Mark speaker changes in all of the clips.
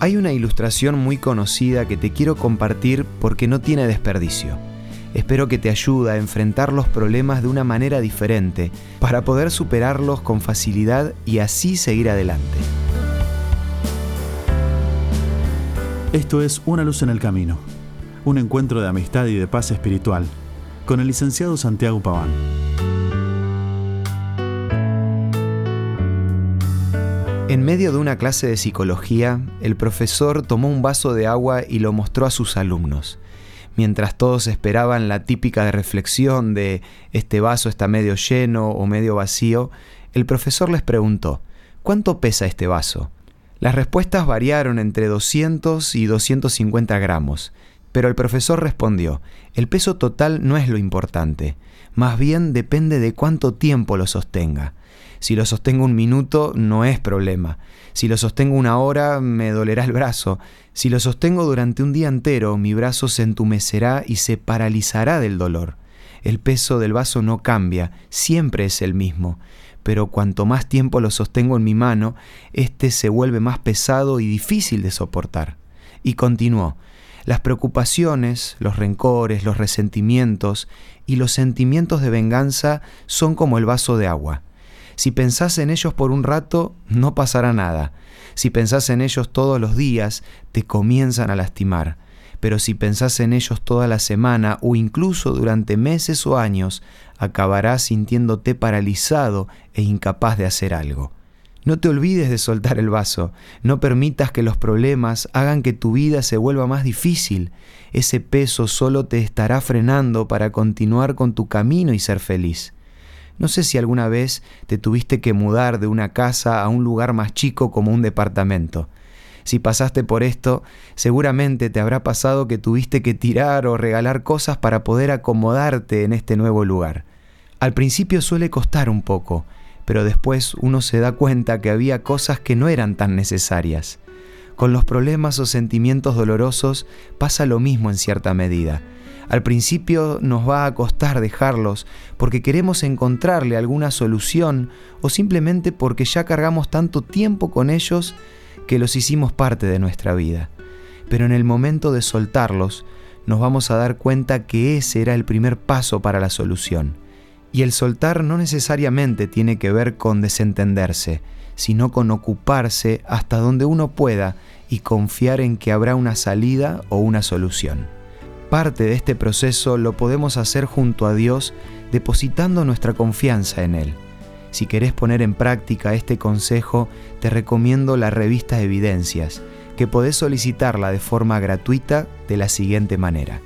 Speaker 1: Hay una ilustración muy conocida que te quiero compartir porque no tiene desperdicio. Espero que te ayude a enfrentar los problemas de una manera diferente para poder superarlos con facilidad y así seguir adelante.
Speaker 2: Esto es Una luz en el camino, un encuentro de amistad y de paz espiritual con el licenciado Santiago Paván.
Speaker 1: En medio de una clase de psicología, el profesor tomó un vaso de agua y lo mostró a sus alumnos. Mientras todos esperaban la típica reflexión de este vaso está medio lleno o medio vacío, el profesor les preguntó, ¿cuánto pesa este vaso? Las respuestas variaron entre 200 y 250 gramos, pero el profesor respondió, el peso total no es lo importante, más bien depende de cuánto tiempo lo sostenga. Si lo sostengo un minuto, no es problema. Si lo sostengo una hora, me dolerá el brazo. Si lo sostengo durante un día entero, mi brazo se entumecerá y se paralizará del dolor. El peso del vaso no cambia, siempre es el mismo, pero cuanto más tiempo lo sostengo en mi mano, éste se vuelve más pesado y difícil de soportar. Y continuó, las preocupaciones, los rencores, los resentimientos y los sentimientos de venganza son como el vaso de agua. Si pensás en ellos por un rato, no pasará nada. Si pensás en ellos todos los días, te comienzan a lastimar. Pero si pensás en ellos toda la semana o incluso durante meses o años, acabarás sintiéndote paralizado e incapaz de hacer algo. No te olvides de soltar el vaso, no permitas que los problemas hagan que tu vida se vuelva más difícil. Ese peso solo te estará frenando para continuar con tu camino y ser feliz. No sé si alguna vez te tuviste que mudar de una casa a un lugar más chico como un departamento. Si pasaste por esto, seguramente te habrá pasado que tuviste que tirar o regalar cosas para poder acomodarte en este nuevo lugar. Al principio suele costar un poco, pero después uno se da cuenta que había cosas que no eran tan necesarias. Con los problemas o sentimientos dolorosos pasa lo mismo en cierta medida. Al principio nos va a costar dejarlos porque queremos encontrarle alguna solución o simplemente porque ya cargamos tanto tiempo con ellos que los hicimos parte de nuestra vida. Pero en el momento de soltarlos, nos vamos a dar cuenta que ese era el primer paso para la solución. Y el soltar no necesariamente tiene que ver con desentenderse, sino con ocuparse hasta donde uno pueda y confiar en que habrá una salida o una solución. Parte de este proceso lo podemos hacer junto a Dios depositando nuestra confianza en Él. Si querés poner en práctica este consejo, te recomiendo la revista Evidencias, que podés solicitarla de forma gratuita de la siguiente manera.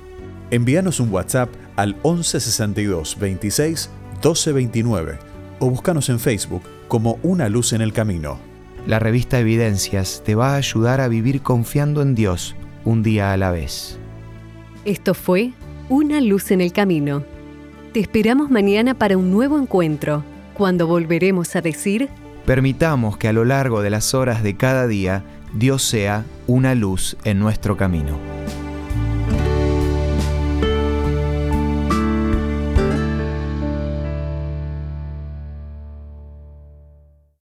Speaker 2: Envíanos un WhatsApp al 1162 26 1229 o búscanos en Facebook como Una Luz en el Camino.
Speaker 1: La revista Evidencias te va a ayudar a vivir confiando en Dios un día a la vez.
Speaker 3: Esto fue Una luz en el camino. Te esperamos mañana para un nuevo encuentro, cuando volveremos a decir...
Speaker 1: Permitamos que a lo largo de las horas de cada día Dios sea una luz en nuestro camino.